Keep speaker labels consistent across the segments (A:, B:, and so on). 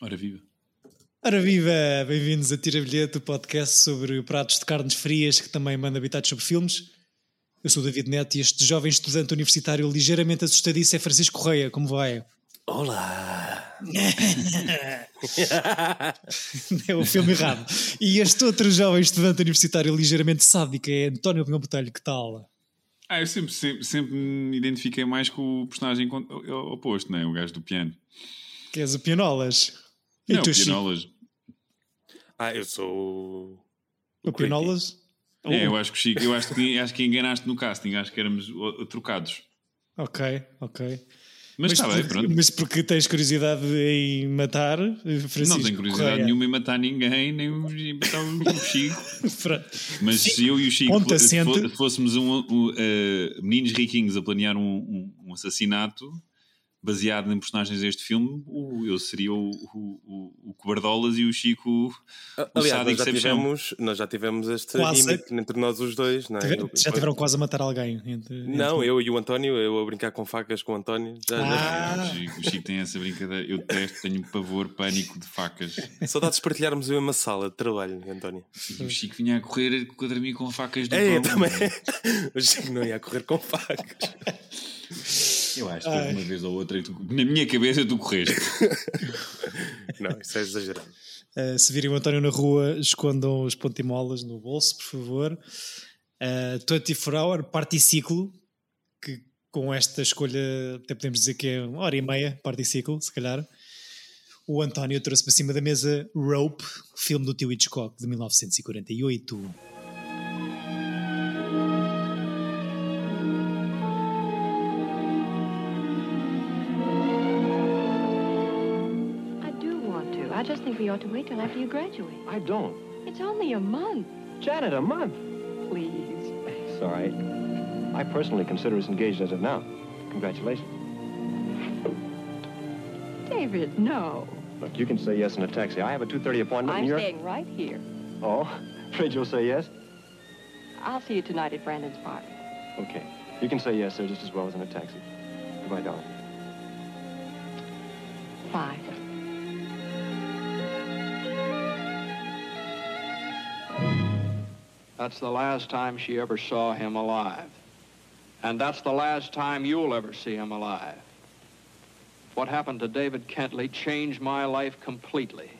A: Ora viva.
B: Ora viva! Bem-vindos a Tira Bilhete, o podcast sobre pratos de carnes frias que também manda habitados sobre filmes. Eu sou o David Neto e este jovem estudante universitário ligeiramente assustadiço é Francisco Correia. Como vai?
C: Olá!
B: é o filme errado. E este outro jovem estudante universitário ligeiramente sádico é António Pinhão Botelho. Que tal?
A: Ah, eu sempre, sempre, sempre me identifiquei mais com o personagem oposto, não é? O gajo do piano.
B: Que és o Pianolas.
A: E não, tu, Pianolas.
C: Ah, eu sou
B: o, o Pianolas?
A: É, eu acho que Chico, eu acho que, acho que enganaste no casting, acho que éramos trocados.
B: Ok, ok.
A: Mas, está bem, pronto.
B: Mas porque tens curiosidade em matar Francisco
A: Não tenho curiosidade Correia. nenhuma em matar ninguém, nem em matar o Chico. mas se eu e o Chico fôssemos um, um, uh, meninos riquinhos a planear um, um, um assassinato, baseado em personagens deste filme, o, eu seria o, o, o Cobardolas e o Chico
C: o Aliás, nós já, tivemos, nós já tivemos este gimmick entre nós os dois. Não é?
B: Tiver, já tiveram quase a matar alguém? Entre,
C: não, entre... eu e o António, eu a brincar com facas com o António. Já,
A: ah. já... O, Chico, o, Chico, tem essa brincadeira. Eu detesto, tenho pavor, pânico de facas.
C: Saudades de partilharmos a mesma sala de trabalho, António.
A: E o Chico vinha a correr contra mim com facas do
C: é, também. o Chico não ia a correr com facas.
A: Eu acho que uma vez ou outra, tu, na minha cabeça, tu correste.
C: não, isso é exagerado.
B: Uh, se virem o António na rua, escondam os pontimolas no bolso, por favor. Uh, 24 Hour, particiclo, que com esta escolha até podemos dizer que é uma hora e meia, particiclo, se calhar. O António trouxe para cima da mesa Rope, filme do tio Hitchcock de 1948.
D: We ought to wait till after you graduate.
E: I don't.
D: It's only a month.
E: Janet, a month?
D: Please.
E: Sorry. I personally consider us engaged as of now. Congratulations.
D: David, no.
E: Look, you can say yes in a taxi. I have a 2.30 appointment
D: I'm
E: you're...
D: staying right here.
E: Oh? Afraid you'll say yes?
D: I'll see you tonight at Brandon's party.
E: Okay. You can say yes, sir, just as well as in a taxi. Goodbye, darling.
D: Bye.
F: That's the last time she ever saw him alive. And that's the last time you'll ever see him alive. What happened to David Kentley changed my life completely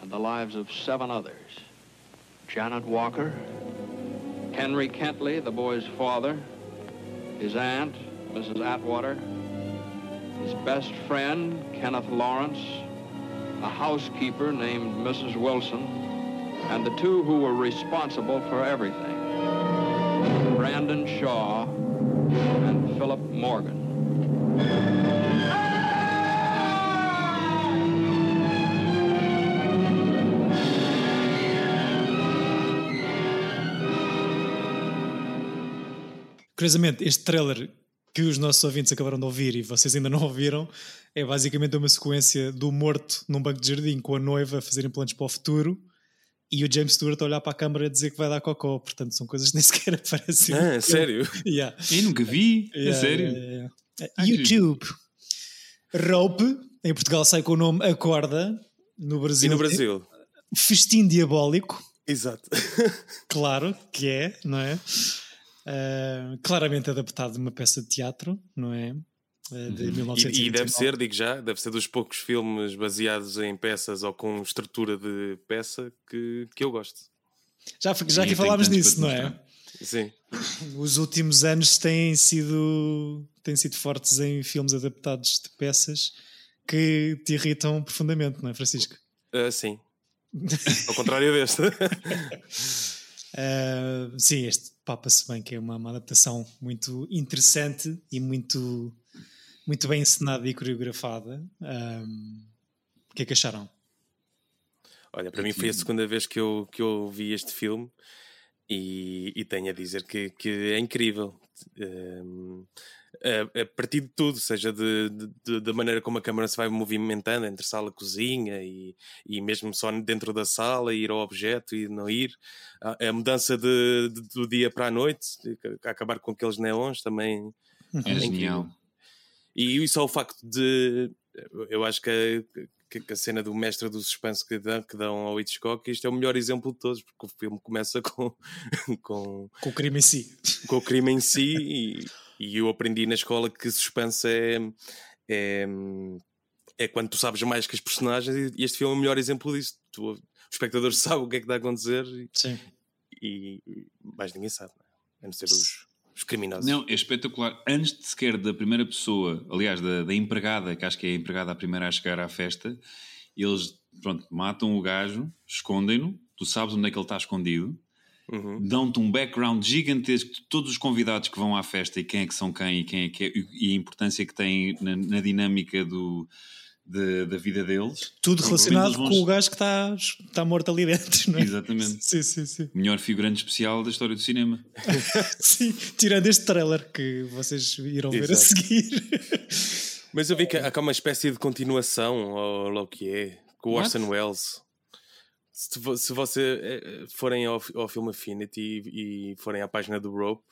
F: and the lives of seven others. Janet Walker, Henry Kentley, the boy's father, his aunt, Mrs. Atwater, his best friend, Kenneth Lawrence, a housekeeper named Mrs. Wilson, and the two who were responsible for everything, Brandon Shaw and Philip Morgan.
B: Curiosamente, este trailer que os nossos ouvintes acabaram de ouvir e vocês ainda não ouviram é basicamente uma sequência do morto num banco de jardim com a noiva a fazerem planos para o futuro e o James Stewart a olhar para a câmara a dizer que vai dar cocó. Portanto, são coisas que nem sequer aparecem.
C: Ah, sério?
B: Yeah.
A: Eu nunca vi. É yeah, é sério?
B: Yeah, yeah. YouTube. Rope, em Portugal sai com o nome Acorda. No Brasil.
C: E no Brasil?
B: Festim Diabólico.
C: Exato.
B: claro que é, não é? Uh, claramente adaptado de uma peça de teatro, não é? Eh, de 1929.
C: E, e, deve ser, digo já, deve ser dos poucos filmes baseados em peças ou com estrutura de peça que, que eu gosto.
B: Já, já aqui falámos disso, não é?
C: Sim.
B: Os últimos anos têm sido, têm sido fortes em filmes adaptados de peças que te irritam profundamente, não é, Francisco?
C: Uh, sim. Ao contrário deste. uh,
B: sim, este papa-se bem, que é uma, uma adaptação muito interessante e muito muito bem encenada e coreografada. Um, o que é que acharam?
C: Olha, para mim foi a segunda vez que eu, que eu vi este filme e, e tenho a dizer que, que é incrível. Um, a, a, partir de tudo, seja de, de, da maneira como a câmera se vai movimentando entre sala e cozinha e, e mesmo só dentro da sala, ir ao objeto e não ir, a, a mudança de, de, do dia para a noite, acabar com aqueles neons também
A: é, é genial.
C: E só o facto de eu acho que, que, a cena do mestre do suspense que dão, que dão ao Hitchcock, isto é o melhor exemplo de todos, porque o filme começa com.
B: com, com o crime em si.
C: Com o crime em si, e, e eu aprendi na escola que suspense é, é, é quando tu sabes mais que as personagens, e este filme é o melhor exemplo disso. Tu, o espectador sabe o que é que está a acontecer
B: Sim.
C: E, e mais ninguém sabe, é? a não ser os, os criminosos.
A: Não, é espetacular. Antes de sequer da primeira pessoa, aliás, da, da empregada, que acho que é a empregada a primeira a chegar à festa, eles pronto, matam o gajo, escondem-no, tu sabes onde é que ele está escondido, uhum. dão-te um background gigantesco de todos os convidados que vão à festa e quem é que são quem e, quem é que é, e a importância que têm na, na dinâmica do de, da vida deles.
B: Tudo relacionado com o gajo que está, está morto ali dentro, não é?
A: Exatamente.
B: sim, sim, sim.
A: Melhor figurante especial da história do cinema.
B: sim, tirando este trailer que vocês irão Exato. ver a seguir.
C: Mas eu vi que há uma espécie de continuação, ou o que é, com o Orson Welles. Se, se você eh, forem ao, ao filme Affinity e, e forem à página do Rope,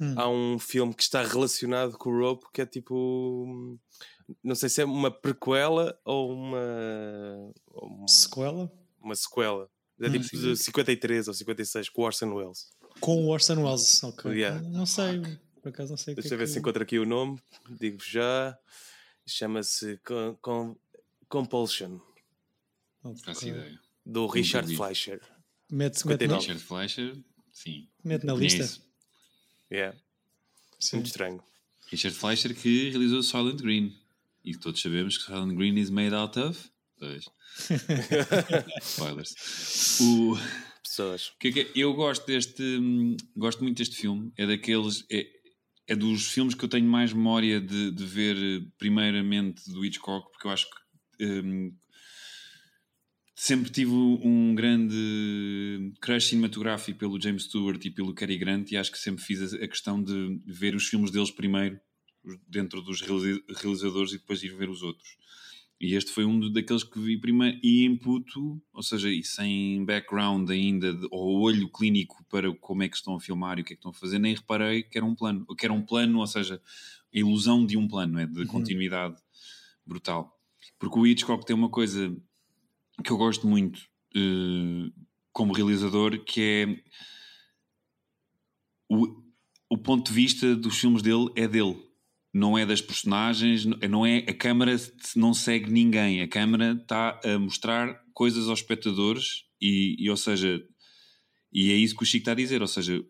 C: hum. há um filme que está relacionado com o Rope que é tipo não sei se é uma prequela ou uma,
B: uma sequela.
C: Uma sequela. É tipo hum. de 53 ou 56 com o Orson Welles.
B: Com o Orson Welles, ok. Yeah. Não sei, por acaso não sei.
C: Deixa
B: eu
C: ver que... se encontro aqui o nome, digo já. Chama-se com, com, Compulsion.
A: Okay. Faço ideia.
C: Do Richard Fleischer.
B: Mete, mete
A: Richard Fleischer, sim.
B: Mete na lista.
C: Yeah. Sim. Muito estranho.
A: Richard Fleischer que realizou Silent Green. E todos sabemos que Silent Green is made out of. Pois. Spoilers. O...
C: Pessoas.
A: Que é que é? Eu gosto deste. Gosto muito deste filme. É daqueles. É, é dos filmes que eu tenho mais memória de, de ver, primeiramente, do Hitchcock, porque eu acho que. Um, sempre tive um grande crush cinematográfico pelo James Stewart e pelo Cary Grant e acho que sempre fiz a questão de ver os filmes deles primeiro dentro dos realizadores e depois ir ver os outros. E este foi um daqueles que vi primeiro e em puto, ou seja, e sem background ainda, de, ou olho clínico para como é que estão a filmar e o que é que estão a fazer, nem reparei que era um plano. Que era um plano, ou seja, a ilusão de um plano, é de uhum. continuidade brutal. Porque o Hitchcock tem uma coisa que eu gosto muito uh, como realizador, que é o, o ponto de vista dos filmes dele é dele não é das personagens, não é a câmara não segue ninguém, a câmara está a mostrar coisas aos espectadores e, e, ou seja, e é isso que o Chico está a dizer, ou seja,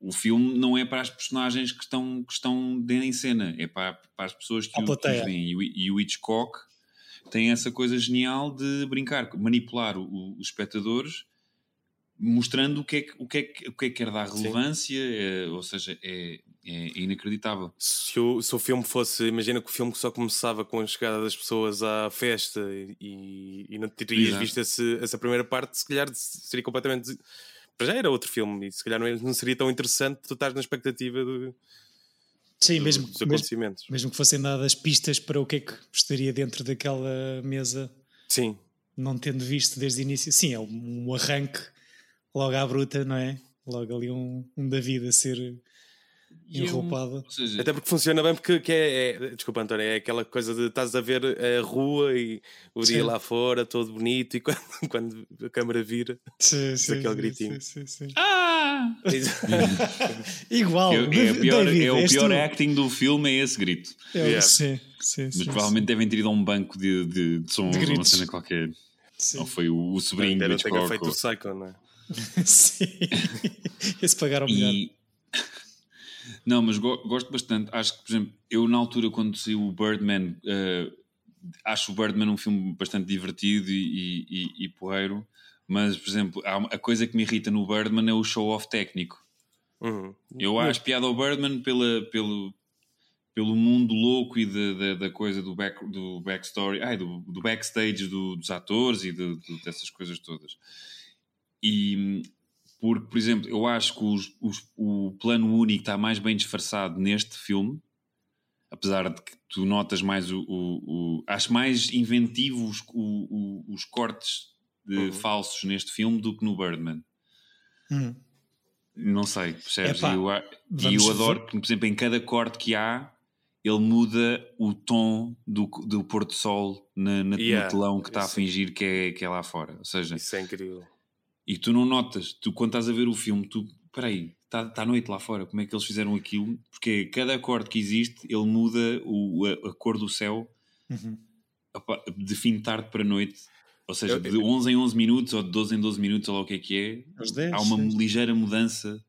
A: o filme não é para as personagens que estão, que estão em cena, é para, para as pessoas que, o, que veem. E o, e o Hitchcock tem essa coisa genial de brincar, manipular o, os espectadores mostrando o que é que, o que, é que, o que, é que quer dar relevância, é, ou seja, é, é inacreditável.
C: Se o, se o filme fosse, imagina que o filme só começava com a chegada das pessoas à festa e, e não terias Exato. visto esse, essa primeira parte, se calhar seria completamente. Para já era outro filme e se calhar não, não seria tão interessante tu estás na expectativa do.
B: Sim, do, mesmo, dos acontecimentos. Mesmo, mesmo que fossem dadas pistas para o que é que estaria dentro daquela mesa.
C: Sim.
B: Não tendo visto desde o início. Sim, é um arranque logo à bruta, não é? Logo ali um, um David a ser enroupada.
C: seja... Até porque funciona bem, porque que é, é, Desculpa, António, é aquela coisa de estás a ver a rua e o sim. dia lá fora, todo bonito, e quando, quando a câmera vira,
B: sim, sim,
C: aquele gritinho.
B: Sim, sim,
A: Ah!
B: Igual.
A: É, é, pior, David, é o pior acting do filme, é esse grito.
B: É, yeah. sim, sim,
A: Mas provavelmente devem ter ido a um banco de, de, de sons, uma cena qualquer. Ou foi o, o sobrinho
C: do Hitchcock. feito o Psycho, não é?
B: Sim. Esse pagaram melhor. E...
A: Não, mas go gosto bastante. Acho que, por exemplo, eu na altura quando saiu o Birdman, uh, acho o Birdman um filme bastante divertido e, e, e porreiro, mas, por exemplo, a coisa que me irrita no Birdman é o show-off técnico.
C: Uhum.
A: Eu acho piada ao Birdman pela, pelo, pelo mundo louco e de, de, da coisa do, back, do backstory, ai, do, do backstage do, dos atores e de, dessas coisas todas. E porque, por exemplo, eu acho que os, os, o plano único está mais bem disfarçado neste filme, apesar de que tu notas mais o. o, o acho mais inventivos os, os cortes uhum. falsos neste filme do que no Birdman.
B: Uhum.
A: Não sei, percebes? Epá, e eu, eu adoro que, por exemplo, em cada corte que há, ele muda o tom do, do pôr do sol na, na yeah, no telão que está a fingir que é, que é lá fora. Ou seja,
C: isso é incrível.
A: E tu não notas, tu quando estás a ver o filme, tu, peraí, está tá noite lá fora, como é que eles fizeram aquilo? Porque cada acorde que existe, ele muda o, a, a cor do céu uhum. de fim de tarde para noite. Ou seja, de 11 em 11 minutos ou de 12 em 12 minutos, ou lá o que é que é, 10, há uma ligeira mudança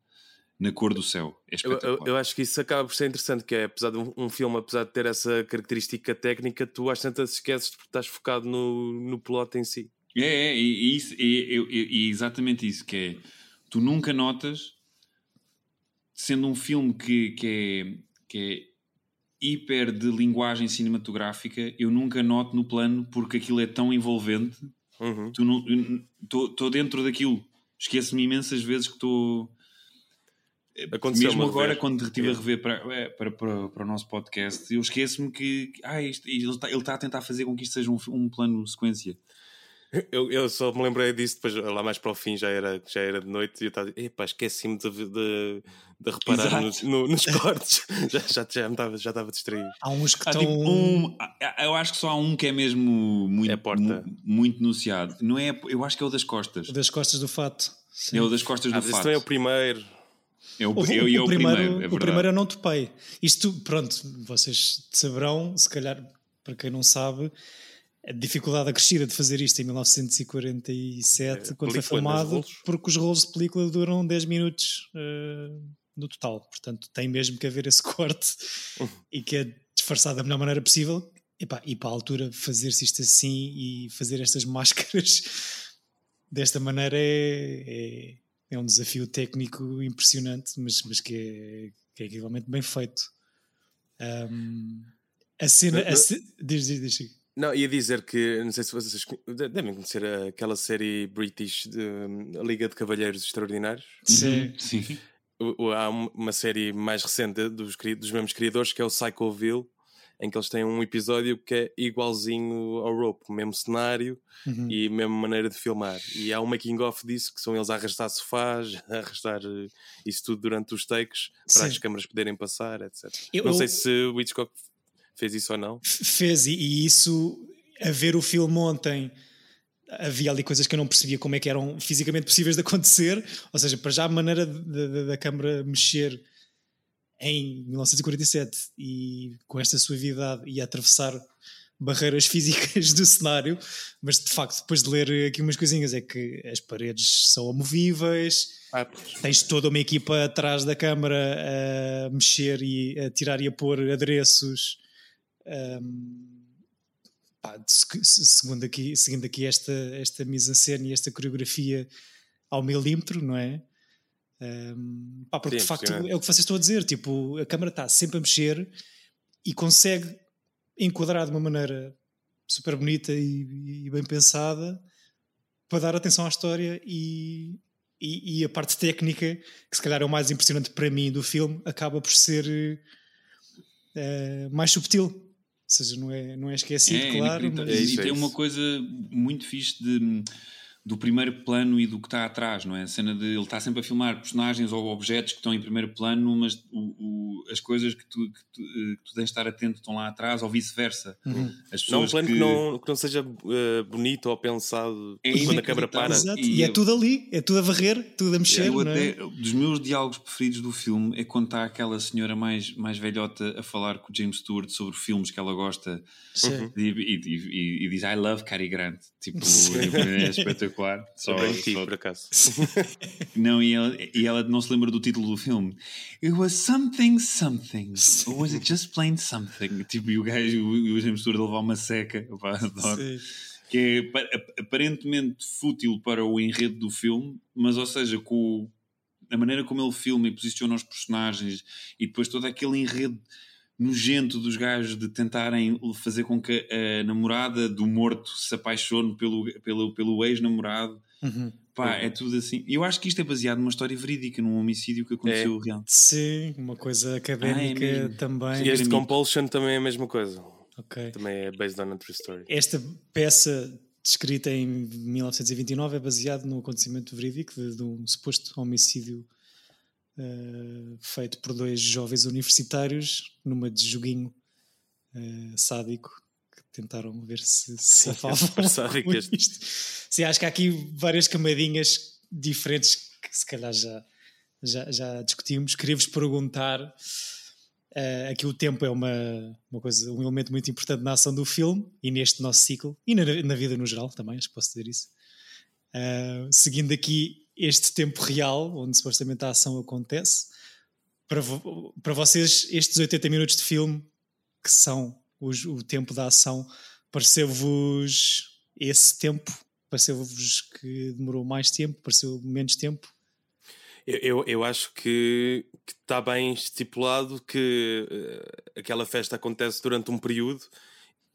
A: na cor do céu. É
C: eu, eu, eu, acho que isso acaba por ser interessante, que é, apesar de um, um, filme, apesar de ter essa característica técnica, tu às tantas esqueces porque estás focado no, no plot em si.
A: É, é, e, isso, e, exatamente isso, que é, tu nunca notas, sendo um filme que, que, é, que é hiper de linguagem cinematográfica, eu nunca noto no plano porque aquilo é tão envolvente, uhum. estou dentro daquilo. Esqueço-me imensas vezes que estou Aconteceu Mesmo agora, vez. quando estive a rever para, é, para, para, para, o nosso podcast, eu esqueço-me que ah, isto, ele, está, ele está a tentar fazer com que isto seja um, um plano sequência.
C: Eu, eu só me lembrei disso depois, lá mais para o fim, já era, já era de noite e eu estava, epá, esqueci-me de, de, de reparar nos, no, nos cortes, já, já, já, estava, já estava distraído.
B: Há uns que
A: estão.
B: Tipo
A: um, eu acho que só há um que é mesmo muito, é muito enunciado. Não é, eu acho que é o das costas.
B: O das costas do fato.
A: Sim. É o das costas do ah, fato.
C: Esse é o primeiro.
A: Eu, o, eu, eu, o, primeiro, primeiro é
B: o primeiro eu não topei. Isto, pronto, vocês saberão, se calhar, para quem não sabe, a dificuldade acrescida de fazer isto em 1947, é, quando foi filmado, porque os rolos de película duram 10 minutos uh, no total. Portanto, tem mesmo que haver esse corte uhum. e que é disfarçado da melhor maneira possível. E, e para a altura fazer-se isto assim e fazer estas máscaras desta maneira é, é é um desafio técnico impressionante, mas, mas que, é, que é equivalmente bem feito. Um, a cena. A. Diz, diz, diz.
C: Não, ia dizer que, não sei se vocês devem conhecer aquela série British de a Liga de Cavalheiros Extraordinários.
B: Sim, uhum. sim.
C: Há uma série mais recente dos, dos mesmos criadores que é o Psychoville, em que eles têm um episódio que é igualzinho ao Rope, mesmo cenário uhum. e mesma maneira de filmar. E há um making off disso que são eles a arrastar sofás, a arrastar eh, isso tudo durante os takes para Sim. as câmaras poderem passar, etc. Eu, não sei se o Hitchcock fez isso ou não.
B: Fez, e isso, a ver o filme ontem havia ali coisas que eu não percebia como é que eram fisicamente possíveis de acontecer, ou seja, para já a maneira da câmara mexer em 1947 e com esta suavidade e atravessar barreiras físicas do cenário, mas de facto, depois de ler aqui umas coisinhas, é que as paredes são amovíveis, ah, tens toda uma equipa atrás da câmara a mexer e a tirar e a pôr adereços. Um, pá, segundo aqui, seguindo aqui esta, esta mise-en-scène e esta coreografia ao milímetro, não é? Um, pá, porque Sim, de facto é o que vocês estão a dizer, tipo, a câmera está sempre a mexer e consegue enquadrar de uma maneira super bonita e, e bem pensada para dar atenção à história e, e, e, a parte técnica, que se calhar é o mais impressionante para mim do filme, acaba por ser uh, mais subtil. Ou seja, não é, não é esquecido, é, claro.
A: Mas... E tem uma coisa muito fixe de do primeiro plano e do que está atrás, não é? A cena de ele está sempre a filmar personagens ou objetos que estão em primeiro plano, mas o, o, as coisas que tu, que, tu, eh, que tu tens de estar atento estão lá atrás, ou vice-versa.
C: Uhum. não um plano que... que, não, que não seja uh, bonito ou pensado é quando a câmera para.
B: Exato. E, e é tudo ali, é tudo a varrer, tudo a mexer.
A: Eu
B: é?
A: até, dos meus diálogos preferidos do filme é quando está aquela senhora mais, mais velhota a falar com o James Stewart sobre filmes que ela gosta e, e, e, diz I love Cary Grant. Tipo, é espetacular espetacular.
C: Só, bem só... por acaso.
A: não, e ela, e ela não se lembra do título do filme. It was something, something. Or was it just plain something? Tipo, e o gajo, o, o James Stewart levar uma seca. Opa, adoro. Sim. Que é aparentemente fútil para o enredo do filme, mas, ou seja, com a maneira como ele filma e posiciona os personagens e depois todo aquele enredo nojento dos gajos de tentarem fazer com que a namorada do morto se apaixone pelo, pelo, pelo ex-namorado. Uhum. Pá, é tudo assim. Eu acho que isto é baseado numa história verídica, num homicídio que aconteceu é. real.
B: Sim, uma coisa académica ah, é também.
C: E este Compulsion também é a mesma coisa. Okay. Também é based on a true story.
B: Esta peça descrita em 1929 é baseado no acontecimento verídico de, de um suposto homicídio uh, feito por dois jovens universitários numa de joguinho uh, sádico que tentaram ver se se isto. Sim, acho que há aqui várias camadinhas diferentes que se calhar já, já, já discutimos. Queria-vos perguntar. Uh, aqui o tempo é uma, uma coisa, um elemento muito importante na ação do filme e neste nosso ciclo e na, na vida no geral também, acho que posso dizer isso. Uh, seguindo aqui este tempo real, onde supostamente a ação acontece, para, para vocês, estes 80 minutos de filme, que são os, o tempo da ação, pareceu-vos esse tempo? Pareceu-vos que demorou mais tempo? Pareceu menos tempo?
C: Eu, eu, eu acho que, está bem estipulado que uh, aquela festa acontece durante um período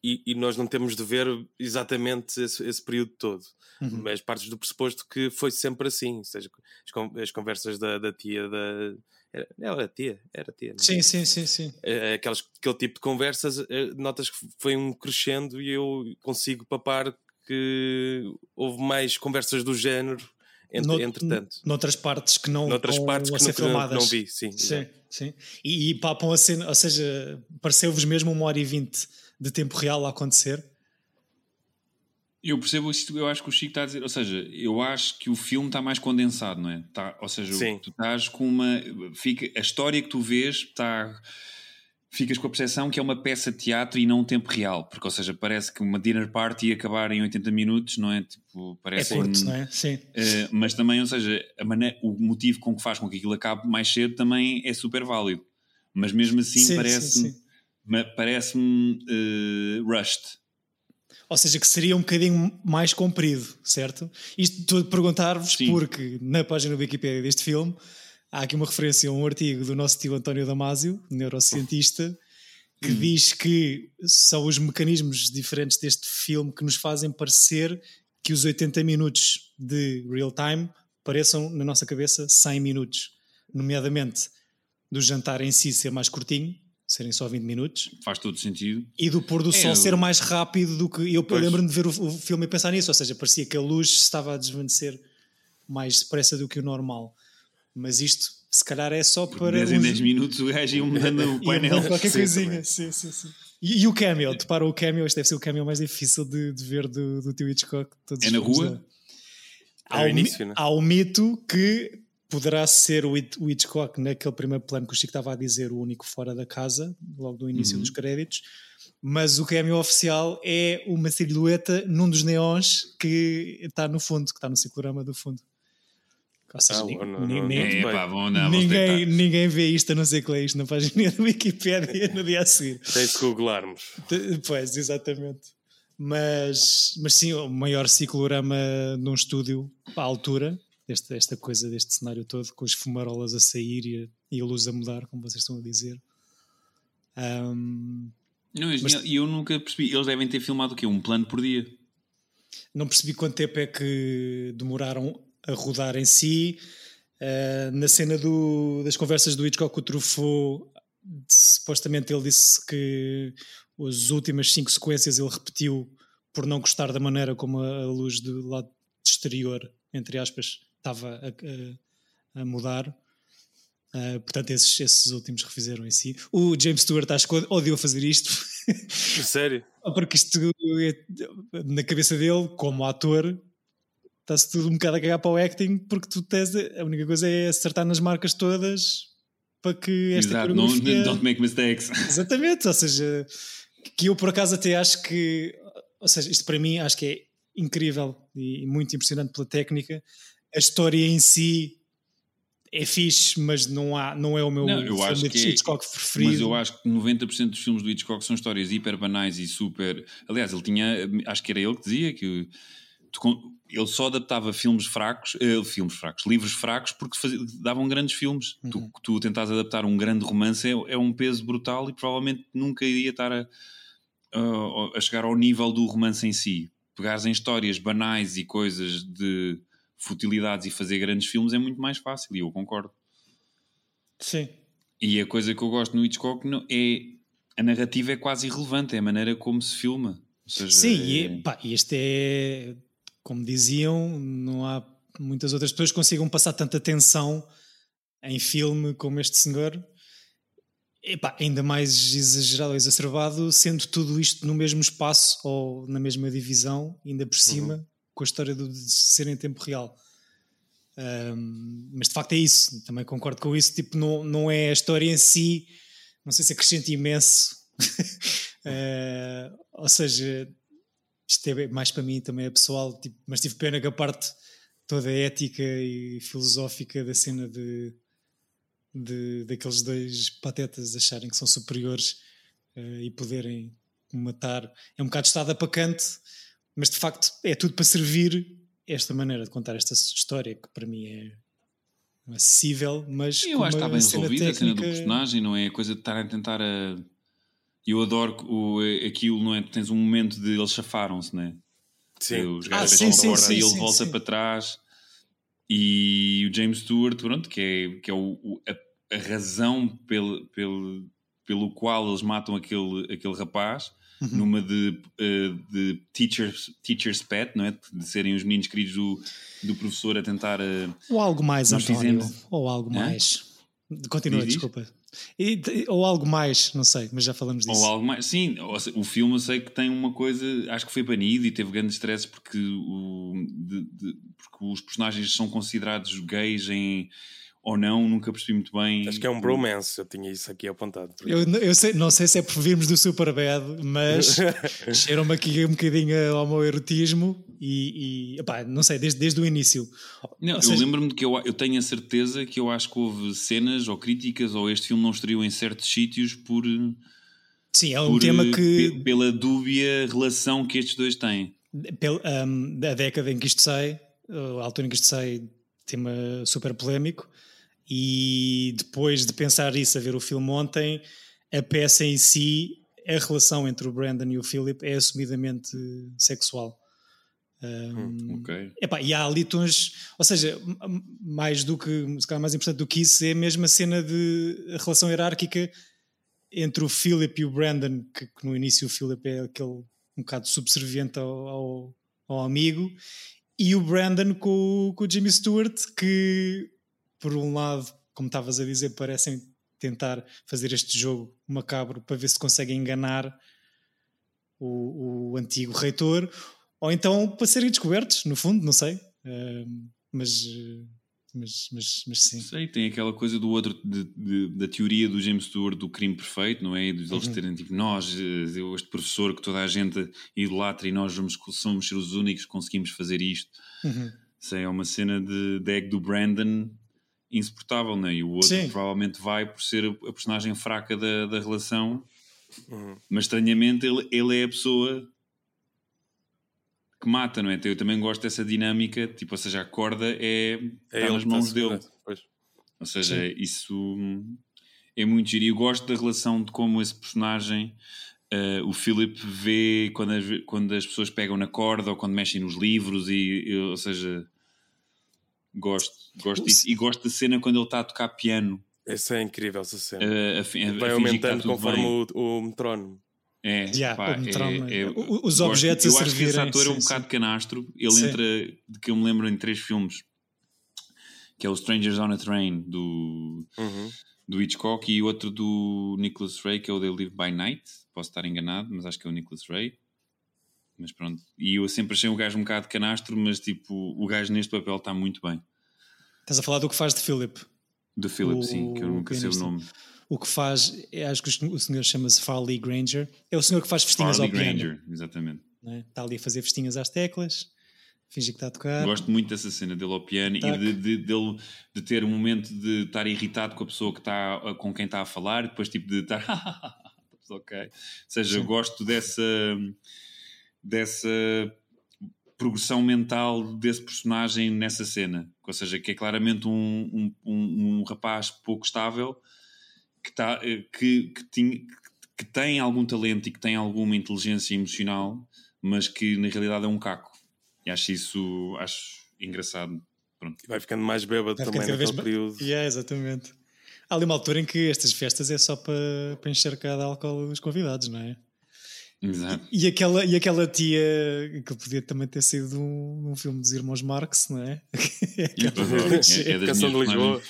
C: e, e, nós não temos de ver exatamente esse, esse período todo. Uhum. Mas partes do pressuposto que foi sempre assim. Ou seja, as, as conversas da, da tia da. Era, era tia, era tia.
B: Sim, sim, sim, sim.
C: É, aquelas, aquele tipo de conversas, é, notas que foi um crescendo e eu consigo papar que houve mais conversas do género entre, entretanto.
B: Noutras partes que não Noutras partes que ser filmadas.
C: Não vi, sim.
B: Sim, sim. E, e papam a cena, ou seja, pareceu-vos mesmo uma hora e vinte de tempo real a acontecer?
A: Eu percebo isto, eu acho que o Chico está a dizer, ou seja, eu acho que o filme está mais condensado, não é? Tá, ou seja, Sim. tu estás com uma. Fica, a história que tu vês está. Ficas com a percepção que é uma peça de teatro e não um tempo real, porque, ou seja, parece que uma dinner party ia acabar em 80 minutos, não é? Tipo, parece
B: é curto, um, não é? Sim.
A: Uh, mas também, ou seja, maneira, o motivo com que faz com que aquilo acabe mais cedo também é super válido. Mas mesmo assim parece-me parece-me uh, Rust.
B: Ou seja, que seria um bocadinho mais comprido, certo? Isto estou a perguntar-vos porque na página do Wikipedia deste filme há aqui uma referência a um artigo do nosso tio António Damasio, neurocientista, que hum. diz que são os mecanismos diferentes deste filme que nos fazem parecer que os 80 minutos de real time pareçam, na nossa cabeça, 100 minutos. Nomeadamente, do jantar em si ser mais curtinho serem só 20 minutos.
A: Faz todo sentido.
B: E do pôr do é, sol ser mais rápido do que. Eu, lembro-me de ver o, o, filme e pensar nisso, ou seja, parecia que a luz estava a desvanecer mais depressa do que o normal. Mas isto, se calhar, é só para.
A: 10 em 10 minutos o gajo ia mudando o painel.
B: qualquer sim, coisinha, sim, sim, sim. E, e, o cameo, para o cameo, este deve ser o cameo mais difícil de, de ver do, do tio Hitchcock.
A: Todos é na rua?
B: Há, é início, né? há o mito que poderá ser o Hitchcock naquele primeiro plano que o Chico estava a dizer, o único fora da casa, logo do início uhum. dos créditos, mas o cameo oficial é uma silhueta num dos neons que está no fundo, que está no ciclorama do fundo. Ou seja, ah, ninguém, ninguém vê isto a não ser que lê isto na página da Wikipedia no dia a seguir.
C: Tem que googlarmos.
B: Pois, exatamente. Mas, mas sim, o maior ciclorama num estúdio à altura esta, esta coisa deste cenário todo, com as fumarolas a sair e a, e a luz a mudar, como vocês estão a dizer. Um,
A: não, mas, e eu nunca percebi. Eles devem ter filmado o quê? Um plano por dia?
B: Não percebi quanto tempo é que demoraram a rodar em si. Uh, na cena do, das conversas do Hitchcock com o Truffaut, supostamente ele disse que as últimas cinco sequências ele repetiu por não gostar da maneira como a, a luz do lado exterior, entre aspas, estava a, a, a mudar. Uh, portanto, esses, esses últimos refizeram em si. O James Stewart acho que odiou fazer isto.
C: Sério?
B: Porque isto, na cabeça dele, como ator, está-se tudo um bocado a cagar para o acting, porque tu tens. A única coisa é acertar nas marcas todas para que esta
A: Exato, coreografia... don't make mistakes.
B: Exatamente, ou seja, que eu por acaso até acho que. Ou seja, isto para mim acho que é incrível e muito impressionante pela técnica, a história em si é fixe, mas não, há, não é o meu não,
A: eu acho
B: que é, Hitchcock preferido.
A: Mas eu acho que 90% dos filmes do Hitchcock são histórias hiper banais e super. Aliás, ele tinha. Acho que era ele que dizia que ele só adaptava filmes fracos, uh, filmes fracos, livros fracos, porque fazia, davam grandes filmes. Uhum. Tu, tu tentares adaptar um grande romance é, é, um peso brutal e provavelmente nunca iria estar a, a, a chegar ao nível do romance em si. Pegares em histórias banais e coisas de futilidades e fazer grandes filmes é muito mais fácil, e eu concordo.
B: Sim.
A: E a coisa que eu gosto no Hitchcock é a narrativa é quase irrelevante, é a maneira como se filma. Seja,
B: Sim, é... e, pá, este é, como diziam, não há muitas outras pessoas que consigam passar tanta tensão em filme como este senhor. epá, ainda mais exagerado ou exacerbado, sendo tudo isto no mesmo espaço ou na mesma divisão, ainda por cima, uhum. Com a história de ser em tempo real. Um, mas de facto é isso, também concordo com isso. Tipo, não, não é a história em si, não sei se acrescenta imenso, uh, ou seja, isto é mais para mim também é pessoal, tipo, mas tive pena que a parte toda ética e filosófica da cena de, de daqueles dois patetas acharem que são superiores uh, e poderem matar é um bocado estado apacante, mas de facto é tudo para servir esta maneira de contar esta história que para mim é acessível, mas
A: eu acho que está bem resolvida a cena do personagem, não é a coisa de estar a tentar a eu adoro o, aquilo, não é? Tens um momento de eles chafaram-se, não é?
C: Sim.
A: Os gajos ah, sim, sim, e ele volta para trás e o James Stewart, pronto, que é, que é o, o a, a, razão pelo, pelo, pelo qual eles matam aquele, aquele rapaz, uhum. numa de, uh, de teachers, teacher's pet, não é? De serem os meninos queridos do, do professor a tentar. Uh,
B: ou algo mais, António, fizemos... ou algo mais. Continua, desculpa. E, ou algo mais, não sei, mas já falamos disso.
A: Ou algo mais, sim. O filme eu sei que tem uma coisa, acho que foi banido e teve grandes stress porque, o, de, de, porque os personagens são considerados gays em ou não, nunca percebi muito bem.
C: Acho que é um bromance, eu tinha isso aqui apontado.
B: Eu, eu sei, não sei se é por virmos do Superbad, mas cheira-me aqui um bocadinho ao meu erotismo e, e epá, não sei, desde, desde o início.
A: Não, eu lembro-me que eu, eu tenho a certeza que eu acho que houve cenas ou críticas ou este filme não estreou em certos sítios por.
B: Sim, é um por, tema que.
A: Pela dúbia relação que estes dois têm.
B: Pela, um, a década em que isto sai, a altura em que isto sai, tema super polémico e depois de pensar isso, a ver o filme ontem, a peça em si, a relação entre o Brandon e o Philip é assumidamente sexual.
A: Um, ok.
B: Epá, e há ali tons, ou seja, mais do que, se calhar mais importante do que isso, é mesmo a cena de a relação hierárquica entre o Philip e o Brandon, que, que no início o Philip é aquele um bocado subserviente ao, ao, ao amigo, e o Brandon com, com o Jimmy Stewart, que por um lado, como estavas a dizer, parecem tentar fazer este jogo macabro para ver se conseguem enganar o, o antigo reitor, ou então para serem descobertos, no fundo, não sei. Uh, mas, mas, mas, mas sim.
A: Sei, tem aquela coisa do outro, de, de, da teoria do James Stewart do crime perfeito, não é? E de eles uhum. terem tipo, nós, eu, este professor que toda a gente idolatra e nós vamos, somos os únicos que conseguimos fazer isto. Uhum. Sei, é uma cena de, de egg do Brandon insuportável, né? e o outro Sim. provavelmente vai por ser a personagem fraca da, da relação, uhum. mas estranhamente ele, ele é a pessoa que mata, não é? Então, eu também gosto dessa dinâmica, tipo, ou seja, a corda é, é está nas mãos dele. Ou seja, Sim. isso é muito giro. E eu gosto da relação de como esse personagem, uh, o Philip, vê quando as, quando as pessoas pegam na corda ou quando mexem nos livros, e, e ou seja, Gosto, gosto disso. E gosto da cena quando ele está a tocar piano.
C: Essa é incrível, essa cena. Uh, a, a, Vai a aumentando conforme o, o metrónomo.
A: É,
B: yeah, pá, é, é, os objetos gosto, a servir.
A: Eu acho que esse ator é um sim. bocado canastro. Ele sim. entra, de que eu me lembro, em três filmes. Que é o Strangers on a Train, do,
C: uhum.
A: do Hitchcock. E outro do Nicholas Ray, que é o They Live by Night. Posso estar enganado, mas acho que é o Nicholas Ray. Mas pronto. E eu sempre achei o gajo um bocado canastro, mas tipo, o gajo neste papel está muito bem.
B: Estás a falar do que faz de Philip?
A: Do Philip, o, sim, que eu nunca sei o nome.
B: O que faz, acho que o senhor chama-se Farley Granger. É o senhor que faz festinhas Farley ao Granger, piano.
A: exatamente.
B: É? Está ali a fazer festinhas às teclas, finge que está a tocar.
A: Gosto muito dessa cena dele ao piano Tac. e de, de, de, de, ter um momento de estar irritado com a pessoa que está, com quem está a falar, depois tipo de estar ok. Ou seja, Sim. gosto dessa dessa progressão mental desse personagem nessa cena. Ou seja, que é claramente um, um, um, um rapaz pouco estável que, tá, eh, que, que, tinha, que tem algum talento e que tem alguma inteligência emocional, mas que na realidade é um caco. E acho isso acho engraçado. Pronto.
C: Vai ficando mais bêbado Vai também naquele período.
B: Yeah, exatamente. Há ali uma altura em que estas festas é só para, para encher cada álcool os convidados, não é?
A: Exato.
B: E, aquela, e aquela tia que podia também ter sido um, um filme dos irmãos Marx, não é?
A: é, é, é Canção de Lisboa.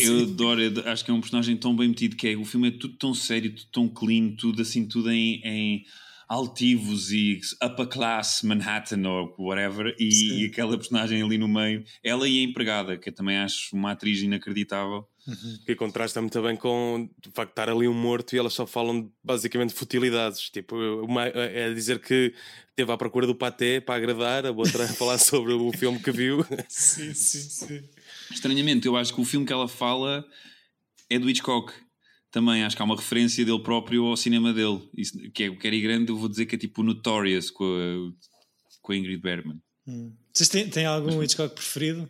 A: eu adoro, eu acho que é um personagem tão bem metido que é. O filme é tudo tão sério, tudo tão clean, tudo assim, tudo em, em altivos e upper class Manhattan ou whatever, e, e, aquela personagem ali no meio, ela e a empregada, que eu também acho uma atriz inacreditável.
C: Uhum. Que contrasta muito bem com o facto de estar ali um morto e elas só falam basicamente futilidades. Tipo, uma, é dizer que teve à procura do paté para agradar, a outra a falar sobre o filme que viu.
B: Sim, sim, sim.
A: Estranhamente, eu acho que o filme que ela fala é do Hitchcock também acho que há uma referência dele próprio ao cinema dele. Isso, que é o Cary Grande, eu vou dizer que é tipo Notorious com a, com a Ingrid Bergman.
B: Hum. Vocês têm, têm algum Hitchcock preferido?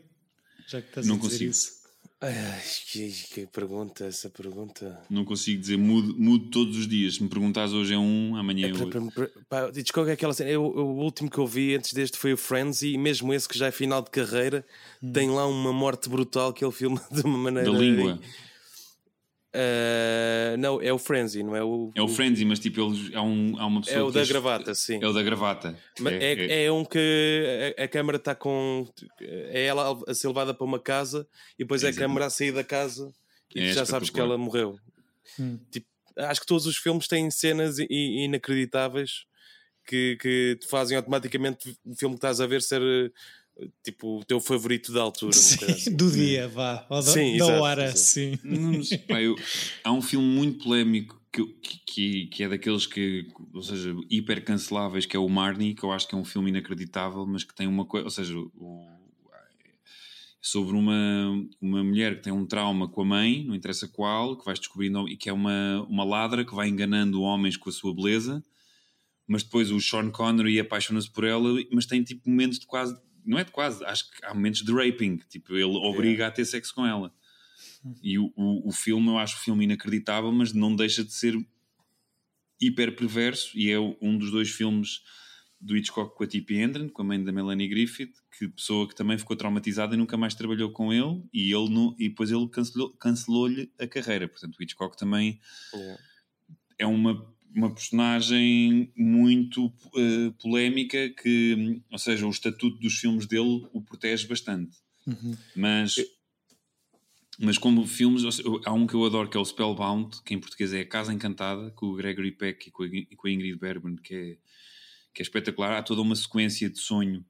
B: Já que estás
A: não
B: a dizer
A: consigo.
B: isso.
C: Ai, que, que, pergunta, essa pergunta.
A: Não consigo dizer, mudo, mudo todos os dias. Se me perguntas hoje é um, amanhã é, é outro.
C: Pá, Hitchcock é aquela cena. Eu, eu, o último que eu vi antes deste foi o Friends, e mesmo esse que já é final de carreira, hum. tem lá uma morte brutal que ele filma de uma maneira.
A: Da língua.
C: Uh, não, é o Frenzy, não é o.
A: É o, Frenzy, mas tipo, eles, há, um, há uma pessoa.
C: É o da diz, gravata, sim.
A: É o da gravata.
C: Mas é, é, é, é um que a, a câmera está com. É ela a ser levada para uma casa e depois é a câmera a sair da casa e é já sabes que ela morreu. Hum. Tipo, acho que todos os filmes têm cenas inacreditáveis que, que te fazem automaticamente o filme que estás a ver ser tipo o teu favorito da altura
B: sim, assim. do dia vá ou da, sim, da exato, hora exato. sim
A: não, pá, eu, há um filme muito polémico que, que, que, é daqueles que ou seja hiper canceláveis que é o Marnie que eu acho que é um filme inacreditável mas que tem uma coisa ou seja o, sobre uma, uma mulher que tem um trauma com a mãe, não interessa qual, que vais descobrindo, e que é uma, uma ladra que vai enganando homens com a sua beleza, mas depois o Sean Connery apaixona-se por ela, mas tem tipo momentos de quase não é de quase, acho que há momentos de raping, tipo, ele obriga a ter sexo com ela. E o, o, o, filme, eu acho o filme inacreditável, mas não deixa de ser hiper perverso. E é um dos dois filmes do Hitchcock com a Tippi Hendren, com a mãe da Melanie Griffith, que pessoa que também ficou traumatizada e nunca mais trabalhou com ele. E, ele no, e depois ele cancelou-lhe cancelou a carreira. Portanto, o Hitchcock também é uma uma personagem muito uh, polémica que, ou seja, o estatuto dos filmes dele o protege bastante. Uhum. Mas, mas como filmes, há um que eu adoro que é o Spellbound, que em português é A Casa Encantada, com o Gregory Peck e com a, e com a Ingrid Bergman, que é, que é espetacular. Há toda uma sequência de sonho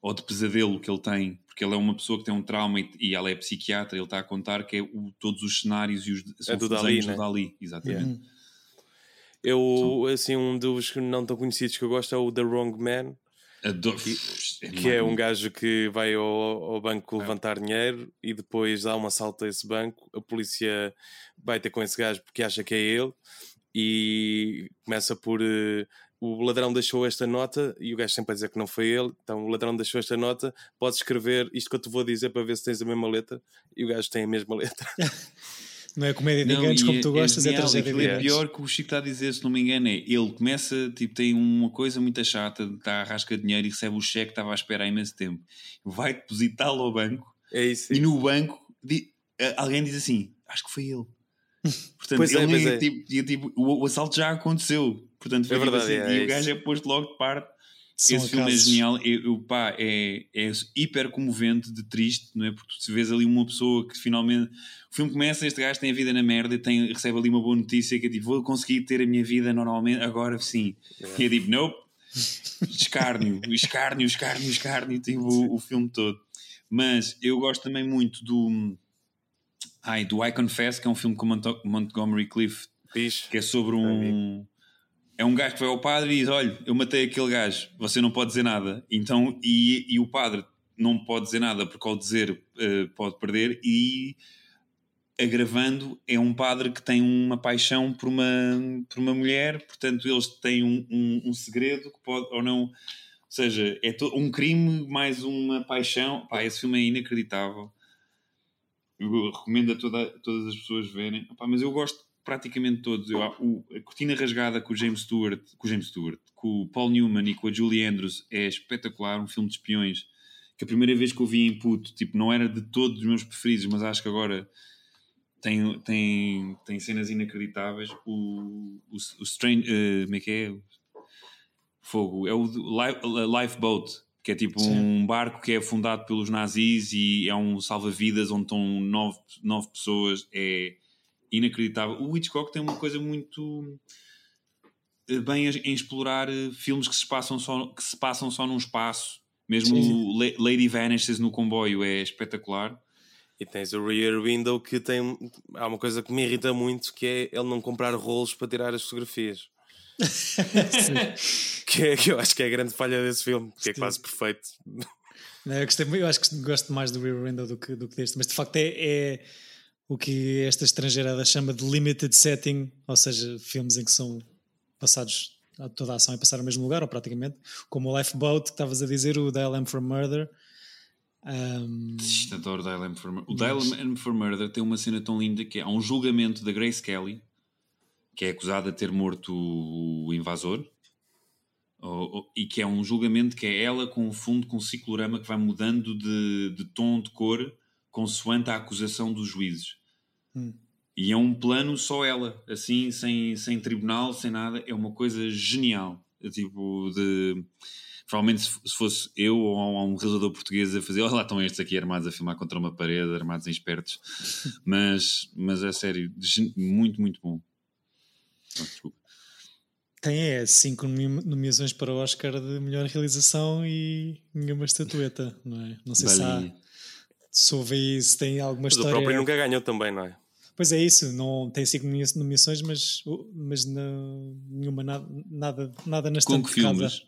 A: ou de pesadelo que ele tem, porque ele é uma pessoa que tem um trauma e, e ela é psiquiatra, ele está a contar que é o, todos os cenários e os
C: é do Dali, né?
A: do Dali, exatamente. Yeah.
C: Eu, assim, um dos não tão conhecidos que eu gosto é o The Wrong Man.
A: Adoro.
C: Que, é, que é um gajo que vai ao, ao banco é. levantar dinheiro e depois dá um assalto a esse banco. A polícia vai ter com esse gajo porque acha que é ele e começa por uh, o ladrão deixou esta nota e o gajo sempre a dizer que não foi ele. Então o ladrão deixou esta nota. Podes escrever isto que eu te vou dizer para ver se tens a mesma letra e o gajo tem a mesma letra.
B: Não é comédia de enganos como tu é gostas, é, é tragédia de
A: É pior que o Chico está a dizer, se não me engano, é ele começa, tipo, tem uma coisa muito chata, está a rasca dinheiro e recebe o cheque que estava à espera há imenso tempo. Vai depositá-lo ao banco
C: é isso,
A: e no banco alguém diz assim: Acho que foi ele. Portanto, pois ele é, nem, é. tipo, tipo, o, o, assalto já aconteceu. Portanto, foi é verdade, assim, é, e o gajo é posto logo de parte são Esse filme é genial, eu, pá, é, é hiper comovente, de triste, não é? Porque tu vês ali uma pessoa que finalmente. O filme começa, este gajo tem a vida na merda e tem, recebe ali uma boa notícia que é tipo: vou conseguir ter a minha vida normalmente, agora sim. É. E é tipo: nope, escárnio, escárnio, escárnio, escárnio, tipo o, o filme todo. Mas eu gosto também muito do. Ai, do I Confess, que é um filme com Montgomery Cliff, que é sobre um é um gajo que vai ao padre e diz: Olha, eu matei aquele gajo, você não pode dizer nada. Então, e, e o padre não pode dizer nada porque ao dizer uh, pode perder. E agravando, é um padre que tem uma paixão por uma, por uma mulher, portanto, eles têm um, um, um segredo que pode ou não. Ou seja, é um crime mais uma paixão. Pá, esse filme é inacreditável. Eu recomendo a toda, todas as pessoas verem. Pá, mas eu gosto praticamente todos. Eu, o, a Cortina Rasgada com o James Stewart, com o James Stewart, com o Paul Newman e com a Julie Andrews é espetacular, um filme de espiões que a primeira vez que eu vi em puto, tipo, não era de todos os meus preferidos, mas acho que agora tem, tem, tem cenas inacreditáveis. O, o, o Strange. Uh, como é que é? Fogo. É o Lifeboat, que é tipo Sim. um barco que é fundado pelos nazis e é um salva-vidas onde estão nove, nove pessoas. É inacreditável. O Hitchcock tem uma coisa muito eh, bem em explorar eh, filmes que se passam só, que se passam só num espaço. Mesmo o Lady Vanishes no comboio é espetacular.
C: E tens o Rear Window que tem. Há uma coisa que me irrita muito que é ele não comprar rolos para tirar as fotografias. que, é, que eu acho que é a grande falha desse filme, que é quase perfeito.
B: Não, eu, gostei, eu acho que gosto mais do Rear Window do que, do que deste, mas de facto é, é o que esta estrangeirada chama de limited setting, ou seja, filmes em que são passados toda a ação e passar no mesmo lugar, ou praticamente, como o Lifeboat, que estavas a dizer, o Dial M for Murder. Um...
A: Adoro Dial M for Murder. O Dial M for Murder tem uma cena tão linda que é, há um julgamento da Grace Kelly, que é acusada de ter morto o invasor, e que é um julgamento que é ela com um fundo com um ciclorama que vai mudando de, de tom de cor consoante a acusação dos juízes. Hum. E é um plano só ela, assim, sem, sem tribunal, sem nada. É uma coisa genial. É tipo, de. Provavelmente se fosse eu ou um realizador português a fazer, olha lá estão estes aqui armados a filmar contra uma parede, armados em espertos. mas, mas é sério, muito, muito bom. Oh, desculpa.
B: Tem é, cinco nomeações para o Oscar de melhor realização e nenhuma estatueta, não é? Não sei se há, se houve se tem alguma história. O
C: próprio nunca ganhou também, não é?
B: Pois é isso, não tem cinco nomeações, mas, mas não, nenhuma, nada, nada, nada na
A: Com que filmes?